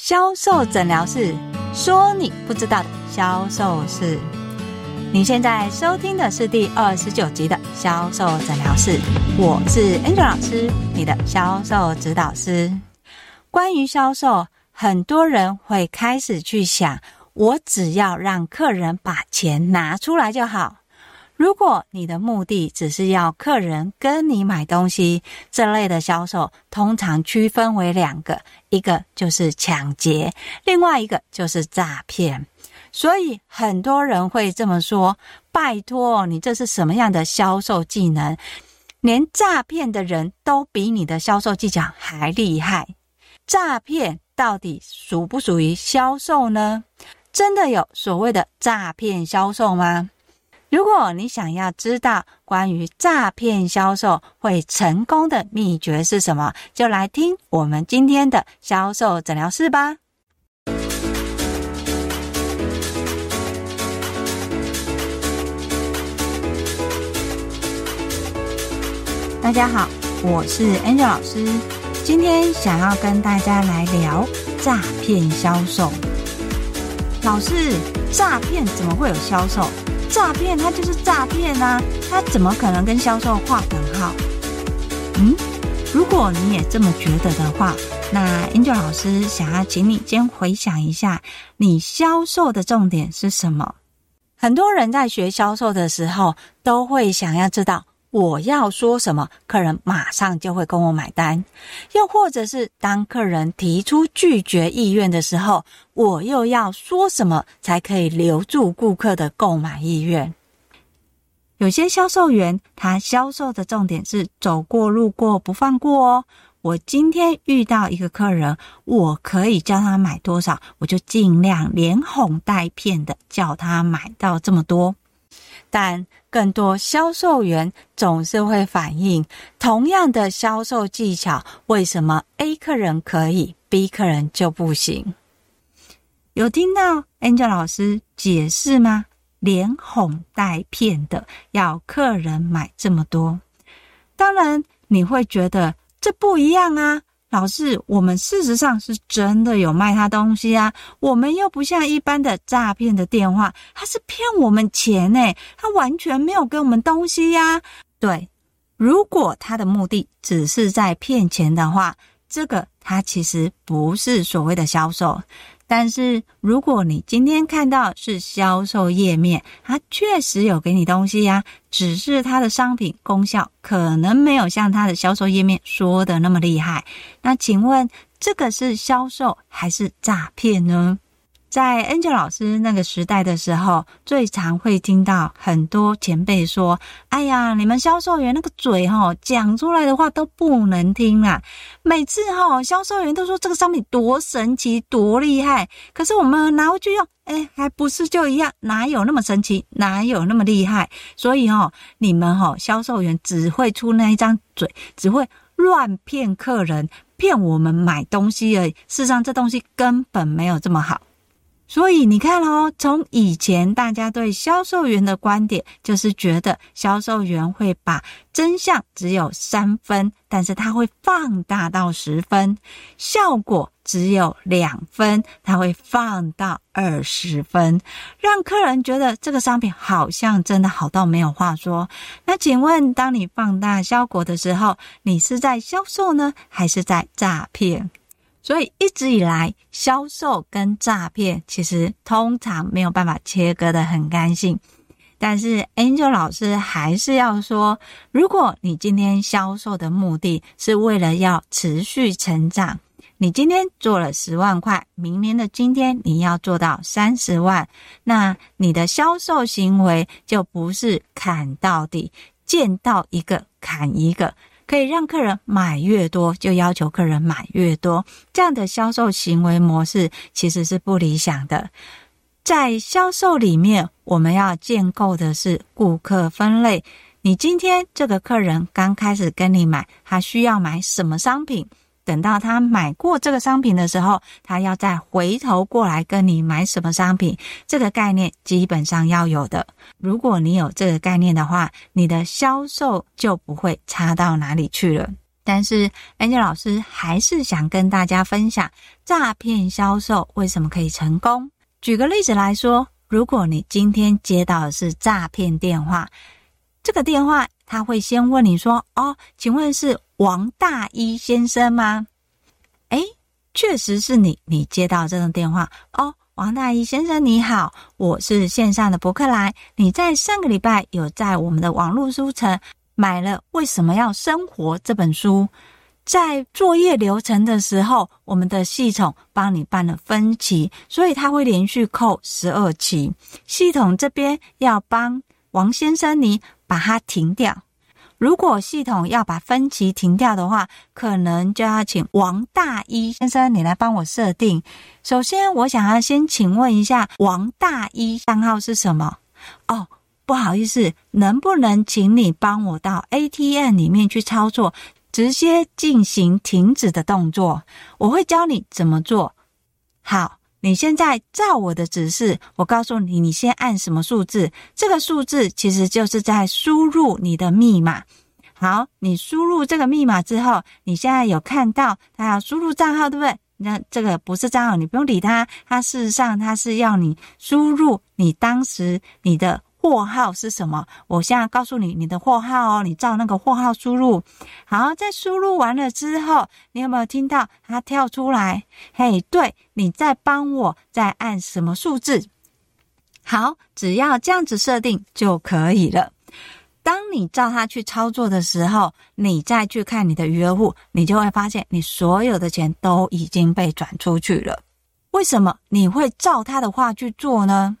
销售诊疗室说：“你不知道的销售事。”你现在收听的是第二十九集的销售诊疗室，我是 Angel 老师，你的销售指导师。关于销售，很多人会开始去想：我只要让客人把钱拿出来就好。如果你的目的只是要客人跟你买东西，这类的销售通常区分为两个，一个就是抢劫，另外一个就是诈骗。所以很多人会这么说：“拜托，你这是什么样的销售技能？连诈骗的人都比你的销售技巧还厉害。诈骗到底属不属于销售呢？真的有所谓的诈骗销售吗？”如果你想要知道关于诈骗销售会成功的秘诀是什么，就来听我们今天的销售诊疗室吧。大家好，我是 Angel 老师，今天想要跟大家来聊诈骗销售。老师，诈骗怎么会有销售？诈骗，它就是诈骗啊！它怎么可能跟销售划等号？嗯，如果你也这么觉得的话，那 Angel 老师想要请你先回想一下，你销售的重点是什么？很多人在学销售的时候，都会想要知道。我要说什么，客人马上就会跟我买单；又或者是当客人提出拒绝意愿的时候，我又要说什么才可以留住顾客的购买意愿？有些销售员，他销售的重点是走过路过不放过哦。我今天遇到一个客人，我可以叫他买多少，我就尽量连哄带骗的叫他买到这么多。但更多销售员总是会反映，同样的销售技巧，为什么 A 客人可以，B 客人就不行？有听到 Angel 老师解释吗？连哄带骗的要客人买这么多，当然你会觉得这不一样啊。老师，我们事实上是真的有卖他东西啊，我们又不像一般的诈骗的电话，他是骗我们钱呢，他完全没有给我们东西呀。对，如果他的目的只是在骗钱的话，这个他其实不是所谓的销售。但是，如果你今天看到是销售页面，它确实有给你东西呀，只是它的商品功效可能没有像它的销售页面说的那么厉害。那请问，这个是销售还是诈骗呢？在 Angel 老师那个时代的时候，最常会听到很多前辈说：“哎呀，你们销售员那个嘴齁，讲出来的话都不能听啦。每次齁，销售员都说这个商品多神奇、多厉害，可是我们拿回去用，哎，还不是就一样？哪有那么神奇？哪有那么厉害？所以齁，你们齁，销售员只会出那一张嘴，只会乱骗客人，骗我们买东西而已。事实上，这东西根本没有这么好。”所以你看哦，从以前大家对销售员的观点，就是觉得销售员会把真相只有三分，但是他会放大到十分；效果只有两分，他会放到二十分，让客人觉得这个商品好像真的好到没有话说。那请问，当你放大效果的时候，你是在销售呢，还是在诈骗？所以一直以来，销售跟诈骗其实通常没有办法切割的很干净。但是 Angel 老师还是要说，如果你今天销售的目的是为了要持续成长，你今天做了十万块，明年的今天你要做到三十万，那你的销售行为就不是砍到底，见到一个砍一个。可以让客人买越多，就要求客人买越多，这样的销售行为模式其实是不理想的。在销售里面，我们要建构的是顾客分类。你今天这个客人刚开始跟你买，他需要买什么商品？等到他买过这个商品的时候，他要再回头过来跟你买什么商品？这个概念基本上要有的。如果你有这个概念的话，你的销售就不会差到哪里去了。但是 Angel 老师还是想跟大家分享诈骗销售为什么可以成功。举个例子来说，如果你今天接到的是诈骗电话，这个电话他会先问你说：“哦，请问是王大一先生吗？”诶，确实是你，你接到这种电话哦。王大一先生你好，我是线上的博客来。你在上个礼拜有在我们的网络书城买了《为什么要生活》这本书，在作业流程的时候，我们的系统帮你办了分期，所以它会连续扣十二期。系统这边要帮王先生你把它停掉。如果系统要把分歧停掉的话，可能就要请王大一先生你来帮我设定。首先，我想要先请问一下，王大一账号是什么？哦，不好意思，能不能请你帮我到 ATM 里面去操作，直接进行停止的动作？我会教你怎么做。好。你现在照我的指示，我告诉你，你先按什么数字？这个数字其实就是在输入你的密码。好，你输入这个密码之后，你现在有看到他要输入账号，对不对？那这个不是账号，你不用理他。他事实上他是要你输入你当时你的。货号是什么？我现在告诉你，你的货号哦，你照那个货号输入。好，在输入完了之后，你有没有听到它跳出来？嘿，对，你再帮我再按什么数字？好，只要这样子设定就可以了。当你照它去操作的时候，你再去看你的余额户，你就会发现你所有的钱都已经被转出去了。为什么你会照他的话去做呢？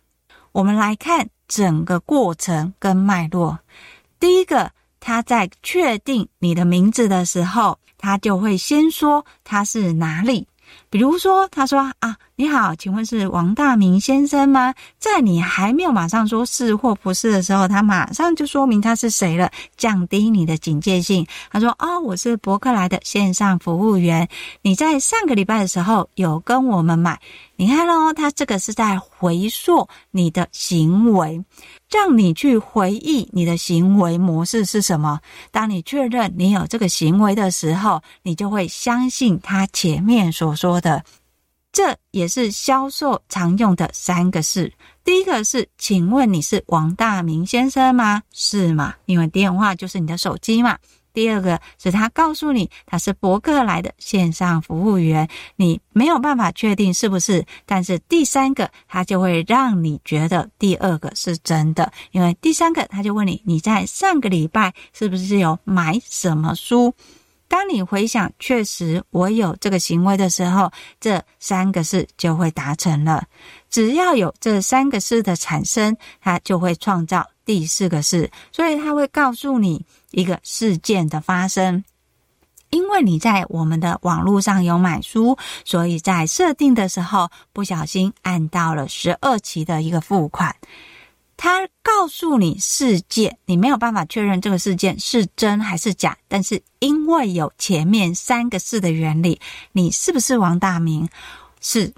我们来看。整个过程跟脉络，第一个，他在确定你的名字的时候，他就会先说他是哪里。比如说，他说啊，你好，请问是王大明先生吗？在你还没有马上说是或不是的时候，他马上就说明他是谁了，降低你的警戒性。他说哦，我是博客来的线上服务员，你在上个礼拜的时候有跟我们买。你看喽，他这个是在回溯你的行为。让你去回忆你的行为模式是什么。当你确认你有这个行为的时候，你就会相信他前面所说的。这也是销售常用的三个是。第一个是，请问你是王大明先生吗？是吗？因为电话就是你的手机嘛。第二个是他告诉你他是博客来的线上服务员，你没有办法确定是不是，但是第三个他就会让你觉得第二个是真的，因为第三个他就问你你在上个礼拜是不是有买什么书？当你回想确实我有这个行为的时候，这三个事就会达成了。只要有这三个事的产生，它就会创造第四个事，所以它会告诉你。一个事件的发生，因为你在我们的网络上有买书，所以在设定的时候不小心按到了十二期的一个付款。他告诉你事件，你没有办法确认这个事件是真还是假，但是因为有前面三个是的原理，你是不是王大明？是。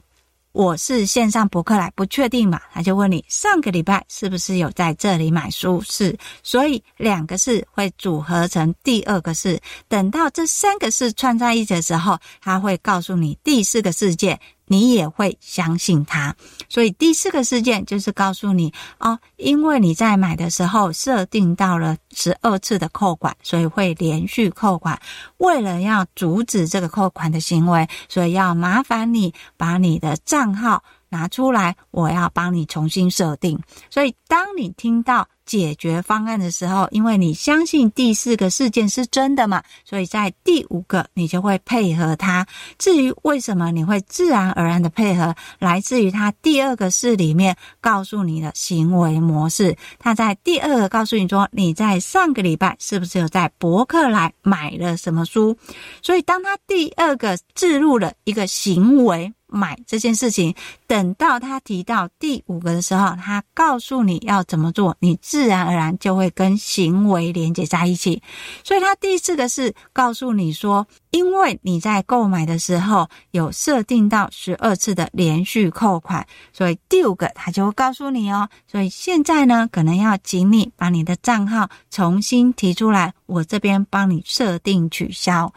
我是线上博客来，不确定嘛？他就问你上个礼拜是不是有在这里买书？是，所以两个是会组合成第二个是。等到这三个是串在一起的时候，他会告诉你第四个事件。你也会相信他，所以第四个事件就是告诉你哦，因为你在买的时候设定到了十二次的扣款，所以会连续扣款。为了要阻止这个扣款的行为，所以要麻烦你把你的账号拿出来，我要帮你重新设定。所以当你听到解决方案的时候，因为你相信第四个事件是真的嘛，所以在第五个你就会配合他。至于为什么你会自然而然的配合，来自于他第二个事里面告诉你的行为模式。他在第二个告诉你说，你在上个礼拜是不是有在博客来买了什么书？所以当他第二个置入了一个行为。买这件事情。等到他提到第五个的时候，他告诉你要怎么做，你自然而然就会跟行为连接在一起。所以，他第四个是告诉你说，因为你在购买的时候有设定到十二次的连续扣款，所以第五个他就会告诉你哦。所以现在呢，可能要请你把你的账号重新提出来，我这边帮你设定取消。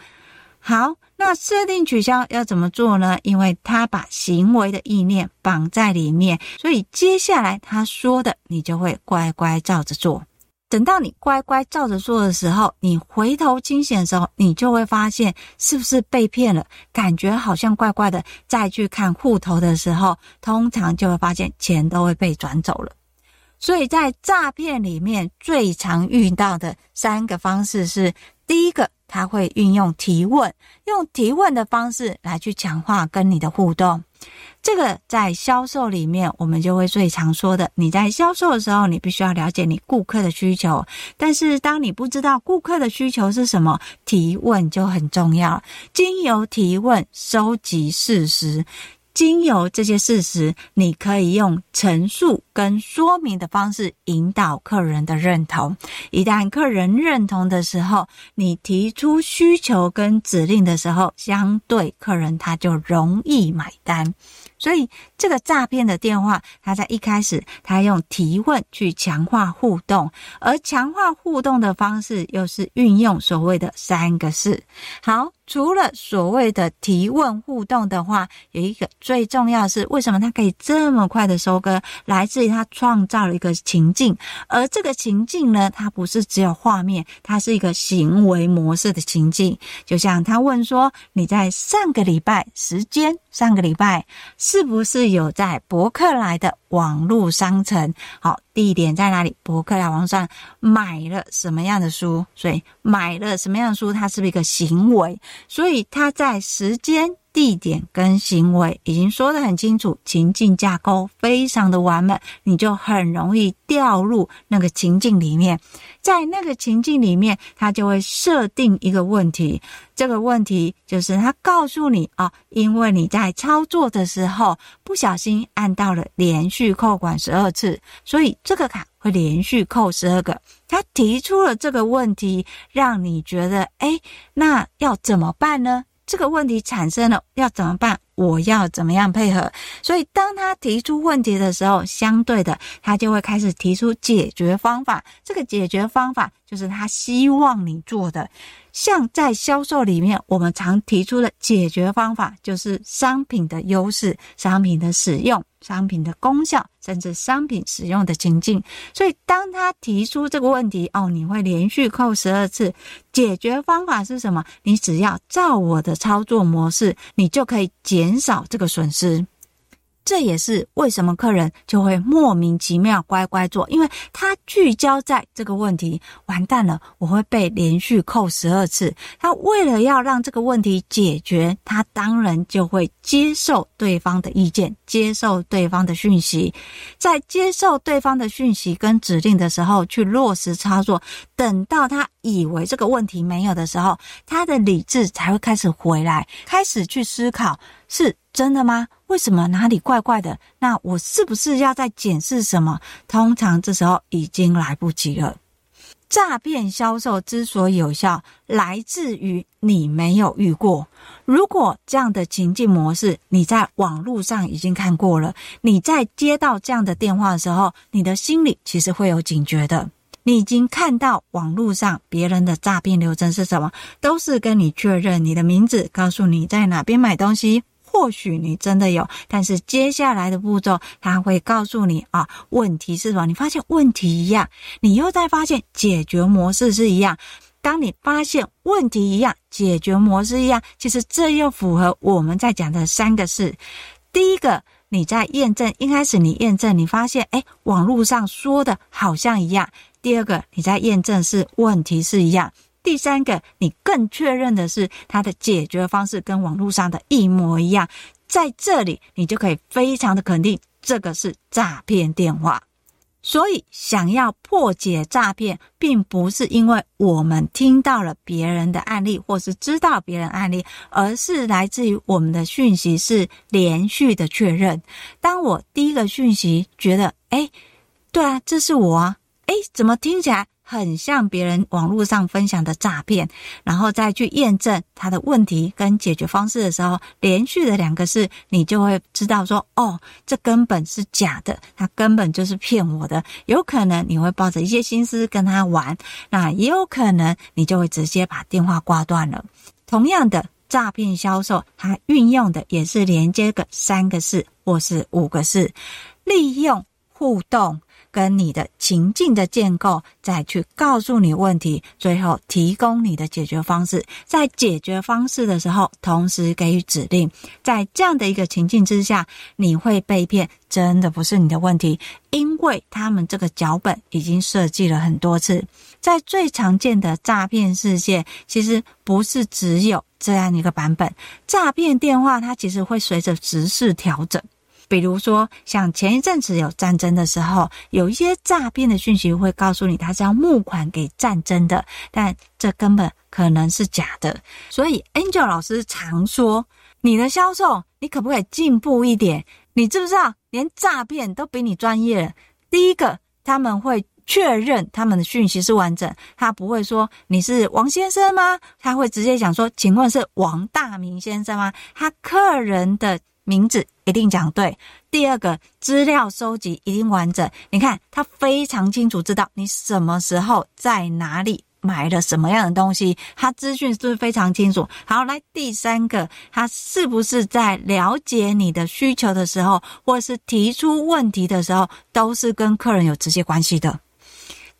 好。那设定取消要怎么做呢？因为他把行为的意念绑在里面，所以接下来他说的，你就会乖乖照着做。等到你乖乖照着做的时候，你回头清醒的时候，你就会发现是不是被骗了，感觉好像怪怪的。再去看户头的时候，通常就会发现钱都会被转走了。所以在诈骗里面最常遇到的三个方式是：第一个。他会运用提问，用提问的方式来去强化跟你的互动。这个在销售里面，我们就会最常说的。你在销售的时候，你必须要了解你顾客的需求。但是当你不知道顾客的需求是什么，提问就很重要。经由提问，收集事实。经由这些事实，你可以用陈述跟说明的方式引导客人的认同。一旦客人认同的时候，你提出需求跟指令的时候，相对客人他就容易买单。所以，这个诈骗的电话，他在一开始，他用提问去强化互动，而强化互动的方式，又是运用所谓的三个是。好，除了所谓的提问互动的话，有一个最重要的是，为什么他可以这么快的收割？来自于他创造了一个情境，而这个情境呢，它不是只有画面，它是一个行为模式的情境。就像他问说：“你在上个礼拜时间，上个礼拜。”是不是有在博客来的网络商城？好，地点在哪里？博客来网上买了什么样的书？所以买了什么样的书，它是不是一个行为？所以它在时间。地点跟行为已经说得很清楚，情境架构非常的完美，你就很容易掉入那个情境里面。在那个情境里面，他就会设定一个问题，这个问题就是他告诉你啊，因为你在操作的时候不小心按到了连续扣款十二次，所以这个卡会连续扣十二个。他提出了这个问题，让你觉得，诶，那要怎么办呢？这个问题产生了，要怎么办？我要怎么样配合？所以当他提出问题的时候，相对的，他就会开始提出解决方法。这个解决方法就是他希望你做的。像在销售里面，我们常提出的解决方法，就是商品的优势、商品的使用、商品的功效，甚至商品使用的情境。所以当他提出这个问题，哦，你会连续扣十二次。解决方法是什么？你只要照我的操作模式，你就可以减少这个损失。这也是为什么客人就会莫名其妙乖乖做，因为他聚焦在这个问题。完蛋了，我会被连续扣十二次。他为了要让这个问题解决，他当然就会接受对方的意见，接受对方的讯息，在接受对方的讯息跟指令的时候去落实操作。等到他以为这个问题没有的时候，他的理智才会开始回来，开始去思考。是真的吗？为什么哪里怪怪的？那我是不是要再检视什么？通常这时候已经来不及了。诈骗销售之所以有效，来自于你没有遇过。如果这样的情境模式你在网络上已经看过了，你在接到这样的电话的时候，你的心里其实会有警觉的。你已经看到网络上别人的诈骗流程是什么，都是跟你确认你的名字，告诉你在哪边买东西。或许你真的有，但是接下来的步骤他会告诉你啊，问题是什么？你发现问题一样，你又在发现解决模式是一样。当你发现问题一样，解决模式一样，其实这又符合我们在讲的三个事：第一个，你在验证，一开始你验证，你发现诶，网络上说的好像一样；第二个，你在验证是问题是一样。第三个，你更确认的是它的解决方式跟网络上的一模一样，在这里你就可以非常的肯定，这个是诈骗电话。所以，想要破解诈骗，并不是因为我们听到了别人的案例，或是知道别人案例，而是来自于我们的讯息是连续的确认。当我第一个讯息觉得，诶，对啊，这是我啊，诶，怎么听起来很像别人网络上分享的诈骗，然后再去验证他的问题跟解决方式的时候，连续的两个字，你就会知道说，哦，这根本是假的，他根本就是骗我的。有可能你会抱着一些心思跟他玩，那也有可能你就会直接把电话挂断了。同样的，诈骗销售，它运用的也是连接个三个字或是五个字，利用互动。跟你的情境的建构，再去告诉你问题，最后提供你的解决方式。在解决方式的时候，同时给予指令。在这样的一个情境之下，你会被骗，真的不是你的问题，因为他们这个脚本已经设计了很多次。在最常见的诈骗事件，其实不是只有这样一个版本。诈骗电话它其实会随着时事调整。比如说，像前一阵子有战争的时候，有一些诈骗的讯息会告诉你，他是要募款给战争的，但这根本可能是假的。所以，Angel 老师常说，你的销售，你可不可以进步一点？你知不知道，连诈骗都比你专业？第一个，他们会确认他们的讯息是完整，他不会说你是王先生吗？他会直接讲说，请问是王大明先生吗？他客人的。名字一定讲对。第二个，资料收集一定完整。你看，他非常清楚知道你什么时候在哪里买了什么样的东西，他资讯是不是非常清楚？好，来第三个，他是不是在了解你的需求的时候，或是提出问题的时候，都是跟客人有直接关系的？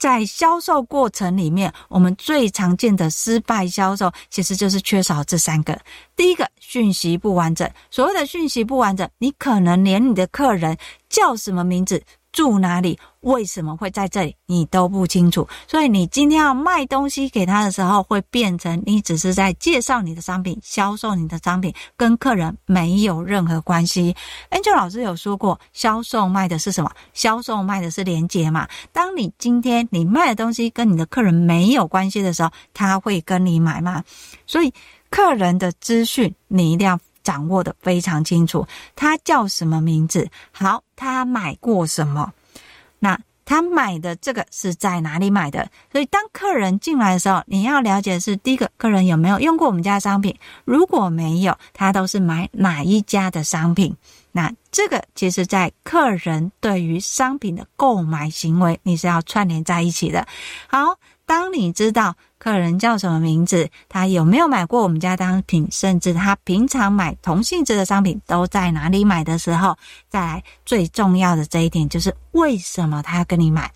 在销售过程里面，我们最常见的失败销售，其实就是缺少这三个。第一个，讯息不完整。所谓的讯息不完整，你可能连你的客人叫什么名字，住哪里？为什么会在这里？你都不清楚。所以你今天要卖东西给他的时候，会变成你只是在介绍你的商品、销售你的商品，跟客人没有任何关系。Angel 老师有说过，销售卖的是什么？销售卖的是连接嘛。当你今天你卖的东西跟你的客人没有关系的时候，他会跟你买吗？所以客人的资讯你一定要掌握得非常清楚。他叫什么名字？好。他买过什么？那他买的这个是在哪里买的？所以当客人进来的时候，你要了解是第一个，客人有没有用过我们家的商品？如果没有，他都是买哪一家的商品？那这个其实，在客人对于商品的购买行为，你是要串联在一起的。好，当你知道。客人叫什么名字？他有没有买过我们家商品？甚至他平常买同性质的商品都在哪里买的时候，再来最重要的这一点就是为什么他要跟你买？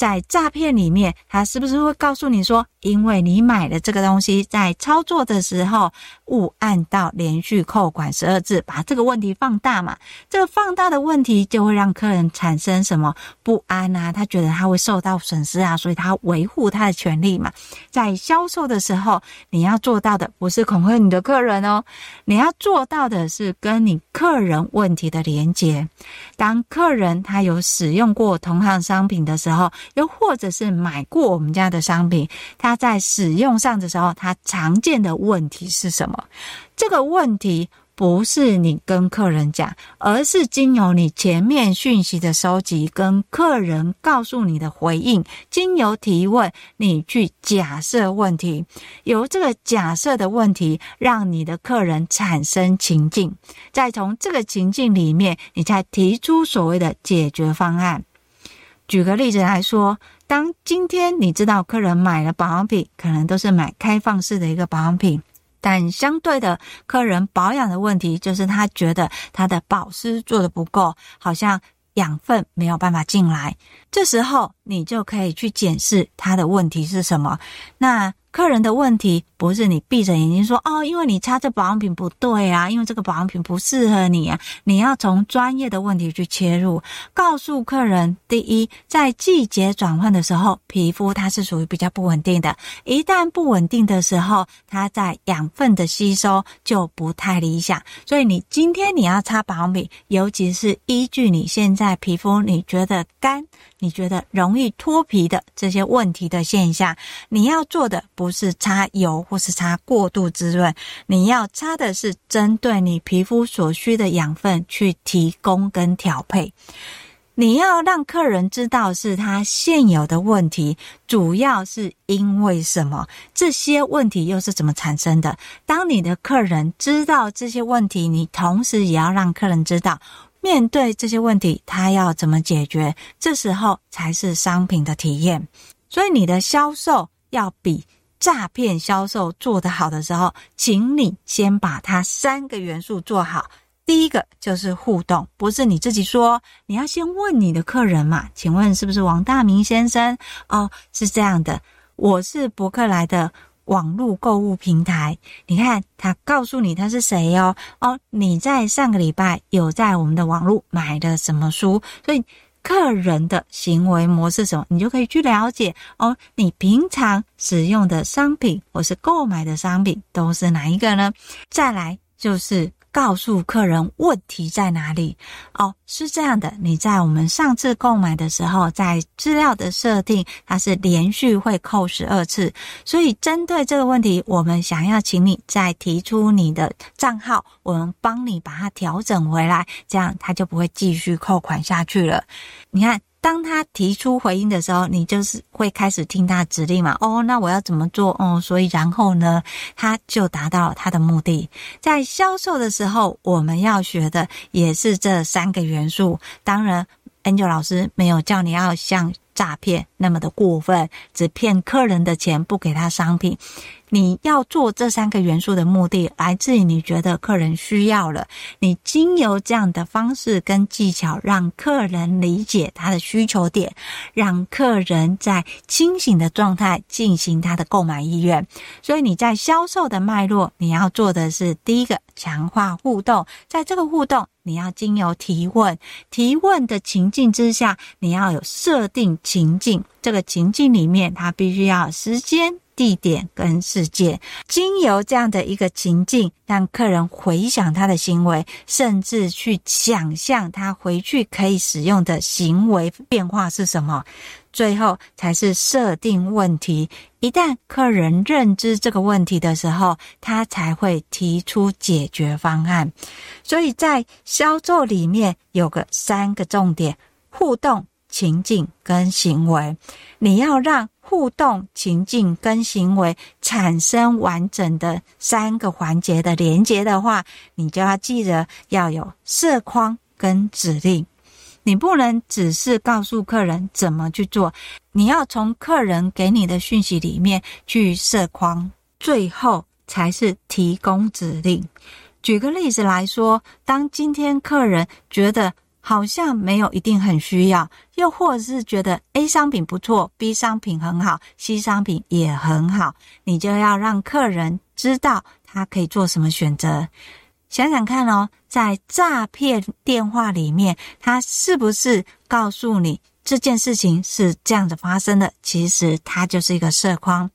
在诈骗里面，他是不是会告诉你说，因为你买了这个东西，在操作的时候误按到连续扣款十二字，把这个问题放大嘛？这个放大的问题就会让客人产生什么不安啊？他觉得他会受到损失啊，所以他维护他的权利嘛。在销售的时候，你要做到的不是恐吓你的客人哦，你要做到的是跟你客人问题的连接。当客人他有使用过同行商品的时候，又或者是买过我们家的商品，他在使用上的时候，他常见的问题是什么？这个问题不是你跟客人讲，而是经由你前面讯息的收集，跟客人告诉你的回应，经由提问，你去假设问题，由这个假设的问题，让你的客人产生情境，再从这个情境里面，你才提出所谓的解决方案。举个例子来说，当今天你知道客人买了保养品，可能都是买开放式的一个保养品，但相对的，客人保养的问题就是他觉得他的保湿做的不够，好像养分没有办法进来。这时候你就可以去检视他的问题是什么。那客人的问题不是你闭着眼睛说哦，因为你擦这保养品不对啊，因为这个保养品不适合你啊。你要从专业的问题去切入，告诉客人：第一，在季节转换的时候，皮肤它是属于比较不稳定的。一旦不稳定的时候，它在养分的吸收就不太理想。所以你今天你要擦保养品，尤其是依据你现在皮肤，你觉得干，你觉得容易脱皮的这些问题的现象，你要做的。不是擦油或是擦过度滋润，你要擦的是针对你皮肤所需的养分去提供跟调配。你要让客人知道是他现有的问题，主要是因为什么？这些问题又是怎么产生的？当你的客人知道这些问题，你同时也要让客人知道，面对这些问题他要怎么解决。这时候才是商品的体验。所以你的销售要比。诈骗销售做得好的时候，请你先把它三个元素做好。第一个就是互动，不是你自己说，你要先问你的客人嘛？请问是不是王大明先生？哦，是这样的，我是博客来的网络购物平台。你看，他告诉你他是谁哦？哦，你在上个礼拜有在我们的网络买的什么书？所以。客人的行为模式什么，你就可以去了解哦。你平常使用的商品或是购买的商品都是哪一个呢？再来就是。告诉客人问题在哪里哦，是这样的，你在我们上次购买的时候，在资料的设定，它是连续会扣十二次，所以针对这个问题，我们想要请你再提出你的账号，我们帮你把它调整回来，这样它就不会继续扣款下去了。你看。当他提出回应的时候，你就是会开始听他的指令嘛？哦，那我要怎么做？哦，所以然后呢，他就达到了他的目的。在销售的时候，我们要学的也是这三个元素。当然，Angel 老师没有叫你要像诈骗那么的过分，只骗客人的钱，不给他商品。你要做这三个元素的目的，来自于你觉得客人需要了，你经由这样的方式跟技巧，让客人理解他的需求点，让客人在清醒的状态进行他的购买意愿。所以你在销售的脉络，你要做的是第一个，强化互动，在这个互动，你要经由提问，提问的情境之下，你要有设定情境，这个情境里面，它必须要时间。地点跟事件，经由这样的一个情境，让客人回想他的行为，甚至去想象他回去可以使用的行为变化是什么。最后才是设定问题。一旦客人认知这个问题的时候，他才会提出解决方案。所以在销售里面有个三个重点：互动、情境跟行为。你要让互动、情境跟行为产生完整的三个环节的连接的话，你就要记得要有色框跟指令。你不能只是告诉客人怎么去做，你要从客人给你的讯息里面去色框，最后才是提供指令。举个例子来说，当今天客人觉得好像没有一定很需要，又或者是觉得 A 商品不错，B 商品很好，C 商品也很好，你就要让客人知道他可以做什么选择。想想看哦，在诈骗电话里面，他是不是告诉你这件事情是这样子发生的？其实它就是一个色框。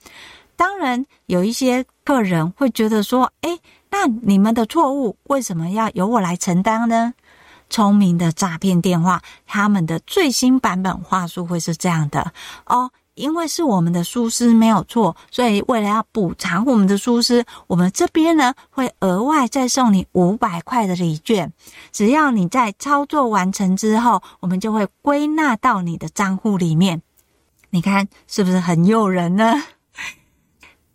当然，有一些客人会觉得说：“诶，那你们的错误为什么要由我来承担呢？”聪明的诈骗电话，他们的最新版本话术会是这样的哦，因为是我们的疏失没有错，所以为了要补偿我们的疏失，我们这边呢会额外再送你五百块的礼券，只要你在操作完成之后，我们就会归纳到你的账户里面。你看是不是很诱人呢？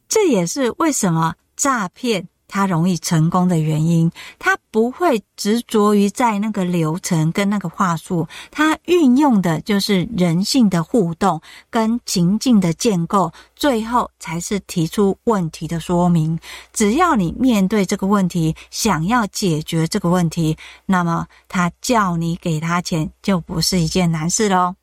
这也是为什么诈骗。他容易成功的原因，他不会执着于在那个流程跟那个话术，他运用的就是人性的互动跟情境的建构，最后才是提出问题的说明。只要你面对这个问题，想要解决这个问题，那么他叫你给他钱就不是一件难事喽。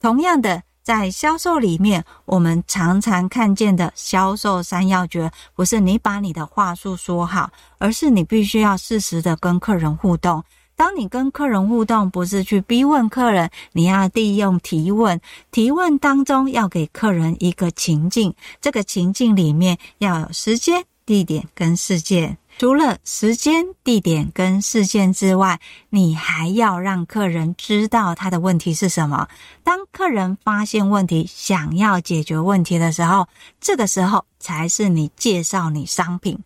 同样的。在销售里面，我们常常看见的销售三要诀，不是你把你的话术说好，而是你必须要适时的跟客人互动。当你跟客人互动，不是去逼问客人，你要利用提问。提问当中要给客人一个情境，这个情境里面要有时间、地点跟事件。除了时间、地点跟事件之外，你还要让客人知道他的问题是什么。当客人发现问题，想要解决问题的时候，这个时候才是你介绍你商品。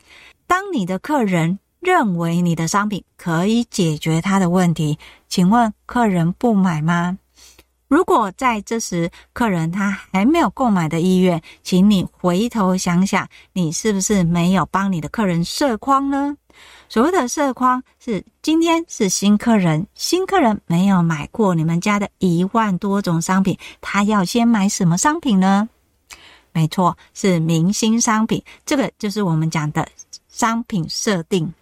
当你的客人认为你的商品可以解决他的问题，请问客人不买吗？如果在这时客人他还没有购买的意愿，请你回头想想，你是不是没有帮你的客人设框呢？所谓的设框是今天是新客人，新客人没有买过你们家的一万多种商品，他要先买什么商品呢？没错，是明星商品，这个就是我们讲的商品设定。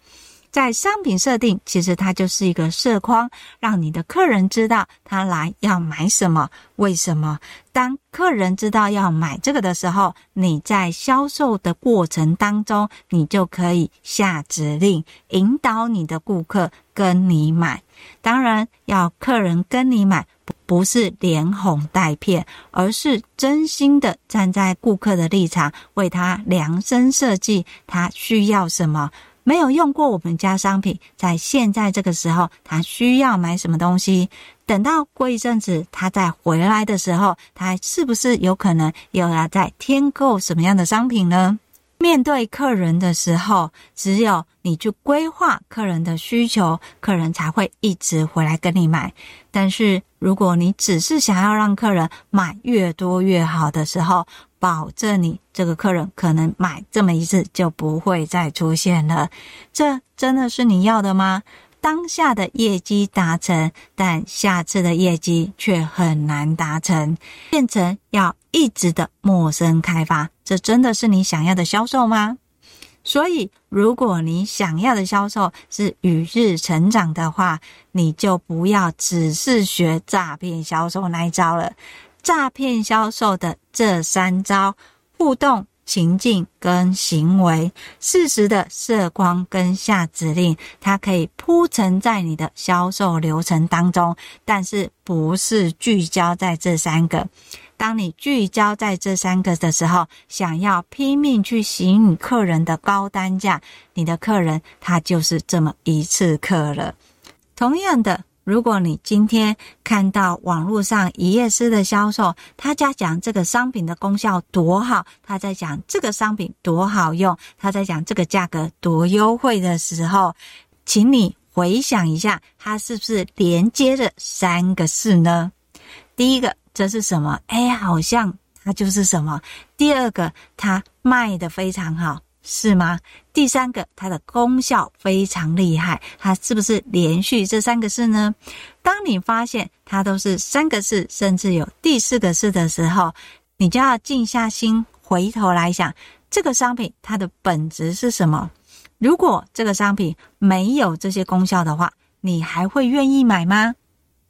在商品设定，其实它就是一个色框，让你的客人知道他来要买什么，为什么。当客人知道要买这个的时候，你在销售的过程当中，你就可以下指令，引导你的顾客跟你买。当然，要客人跟你买，不是连哄带骗，而是真心的站在顾客的立场，为他量身设计他需要什么。没有用过我们家商品，在现在这个时候，他需要买什么东西？等到过一阵子，他再回来的时候，他是不是有可能又要再添购什么样的商品呢？面对客人的时候，只有你去规划客人的需求，客人才会一直回来跟你买。但是，如果你只是想要让客人买越多越好的时候，保证你这个客人可能买这么一次就不会再出现了，这真的是你要的吗？当下的业绩达成，但下次的业绩却很难达成，变成要一直的陌生开发，这真的是你想要的销售吗？所以，如果你想要的销售是与日成长的话，你就不要只是学诈骗销售那一招了。诈骗销售的这三招：互动、情境跟行为，适时的设框跟下指令，它可以铺陈在你的销售流程当中，但是不是聚焦在这三个。当你聚焦在这三个的时候，想要拼命去吸引客人的高单价，你的客人他就是这么一次客了。同样的。如果你今天看到网络上一页式的销售，他在讲这个商品的功效多好，他在讲这个商品多好用，他在讲这个价格多优惠的时候，请你回想一下，他是不是连接着三个事呢？第一个，这是什么？哎，好像它就是什么。第二个，它卖的非常好。是吗？第三个，它的功效非常厉害，它是不是连续这三个字呢？当你发现它都是三个字，甚至有第四个字的时候，你就要静下心，回头来想这个商品它的本质是什么？如果这个商品没有这些功效的话，你还会愿意买吗？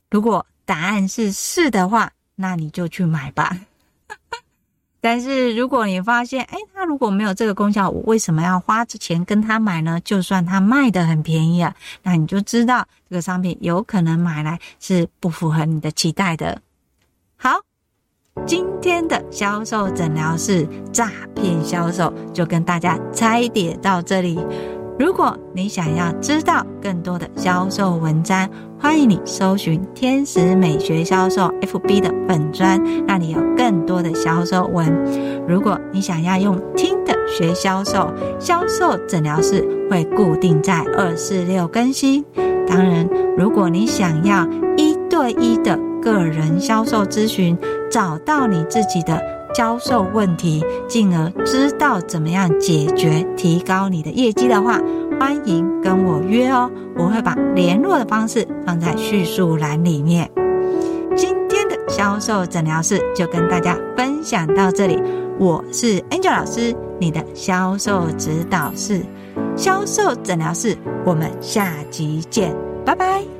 如果答案是是的话，那你就去买吧。但是如果你发现，哎，他如果没有这个功效，我为什么要花钱跟他买呢？就算他卖得很便宜啊，那你就知道这个商品有可能买来是不符合你的期待的。好，今天的销售诊疗室诈骗销售就跟大家拆解到这里。如果你想要知道更多的销售文章，欢迎你搜寻“天使美学销售 ”FB 的粉专，那里有更多的销售文。如果你想要用听的学销售，销售诊疗室会固定在二四六更新。当然，如果你想要一对一的个人销售咨询，找到你自己的销售问题，进而知道怎么样解决、提高你的业绩的话，欢迎跟我约哦。我会把联络的方式放在叙述栏里面。今天的销售诊疗室就跟大家分享到这里。我是 Angel 老师，你的销售指导室，销售诊疗室，我们下集见，拜拜。